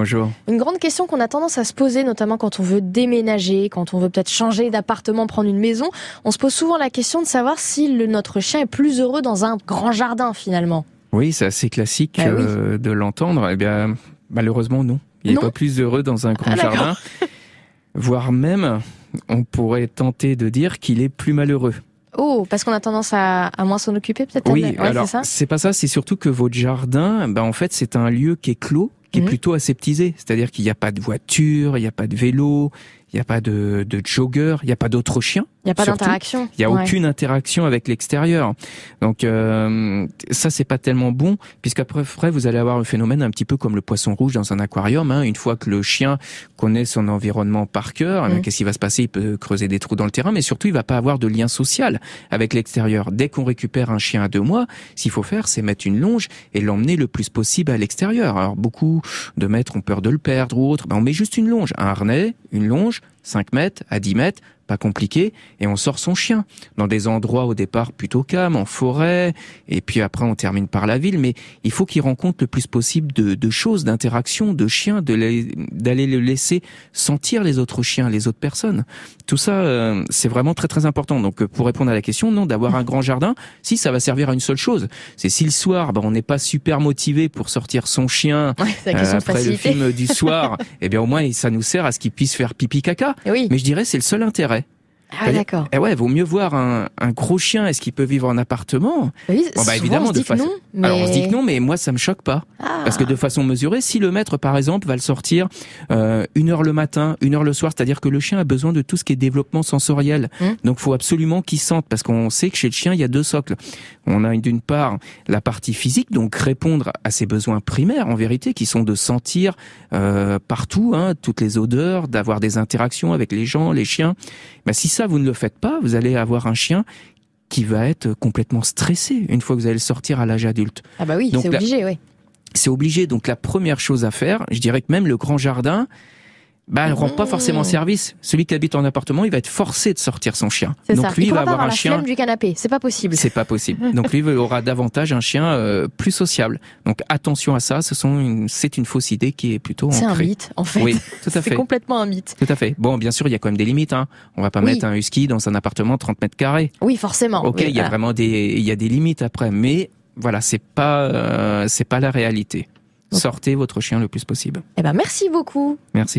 Bonjour. Une grande question qu'on a tendance à se poser, notamment quand on veut déménager, quand on veut peut-être changer d'appartement, prendre une maison. On se pose souvent la question de savoir si le, notre chien est plus heureux dans un grand jardin finalement. Oui, c'est assez classique Ah oui. euh, de l'entendre. Eh bien, malheureusement, non. Il n'est pas plus heureux dans un grand Ah, jardin. Voire même, on pourrait tenter de dire qu'il est plus malheureux. Oh, parce qu'on a tendance à, à moins s'en occuper peut-être Oui, Ouais, alors c'est ça c'est pas ça, c'est surtout que votre jardin, ben en fait, c'est un lieu qui est clos, qui est Mhm. plutôt aseptisé. C'est-à-dire qu'il n'y a pas de voiture, il n'y a pas de vélo, il n'y a pas de, de jogger, il n'y a pas d'autres chiens. Il n'y a pas d'interaction. Il n'y a Ouais. aucune interaction avec l'extérieur. Donc euh, ça c'est pas tellement bon puisqu'après après, vous allez avoir un phénomène un petit peu comme le poisson rouge dans un aquarium. Hein. Une fois que le chien connaît son environnement par cœur, eh Mm. qu'est-ce qui va se passer? Il peut creuser des trous dans le terrain, mais surtout il va pas avoir de lien social avec l'extérieur. Dès qu'on récupère un chien à deux mois, s'il faut faire, c'est mettre une longe et l'emmener le plus possible à l'extérieur. Alors beaucoup de maîtres ont peur de le perdre ou autre. Ben, on met juste une longe, un harnais, une longe, 5 mètres à 10 mètres, pas compliqué, et on sort son chien dans des endroits au départ plutôt calmes, en forêt, et puis après on termine par la ville, mais il faut qu'il rencontre le plus possible de, de choses, d'interactions, de chiens, de d'aller le laisser sentir les autres chiens, les autres personnes. Tout ça, euh, c'est vraiment très très important. Donc euh, pour répondre à la question, non, d'avoir un grand jardin, si ça va servir à une seule chose, c'est si le soir, ben, on n'est pas super motivé pour sortir son chien Ouais, euh, de après le film du soir, eh bien au moins ça nous sert à ce qu'il puisse faire pipi caca. Oui. Mais je dirais c'est le seul intérêt. Ah d'accord. Eh ouais, vaut mieux voir un, un gros chien. Est-ce qu'il peut vivre en appartement? Oui, Bon, bah, évidemment, on se de dit que façon- non. Mais... Alors on se dit que non, mais moi ça me choque pas. Ah. Parce que de façon mesurée, si le maître par exemple va le sortir euh, une heure le matin, une heure le soir, c'est-à-dire que le chien a besoin de tout ce qui est développement sensoriel. Hum. Donc faut absolument qu'il sente, parce qu'on sait que chez le chien il y a deux socles. On a d'une part la partie physique, donc répondre à ses besoins primaires en vérité, qui sont de sentir euh, partout, hein, toutes les odeurs, d'avoir des interactions avec les gens, les chiens. Ben, si ça vous ne le faites pas, vous allez avoir un chien qui va être complètement stressé une fois que vous allez le sortir à l'âge adulte. Ah bah oui, c'est la- obligé, oui. C'est obligé. Donc la première chose à faire, je dirais que même le grand jardin, bah, ne rend pas Mmh. forcément service. Celui qui habite en appartement, il va être forcé de sortir son chien. C'est Donc ça. lui, il va avoir un chien. flemme du canapé. C'est pas possible. C'est pas possible. Donc lui il aura davantage un chien euh, plus sociable. Donc attention à ça. Ce sont une, c'est une fausse idée qui est plutôt C'est un mythe, en fait. Oui, tout à C'est fait. complètement un mythe. Tout à fait. Bon, bien sûr, il y a quand même des limites. Hein. On va pas Oui. mettre un husky dans un appartement 30 mètres carrés. Oui, forcément. Ok, Oui, il y a voilà. vraiment des, il y a des limites après, mais voilà, c'est pas, euh, c'est pas la réalité. Sortez votre chien le plus possible. Eh ben, merci beaucoup. Merci.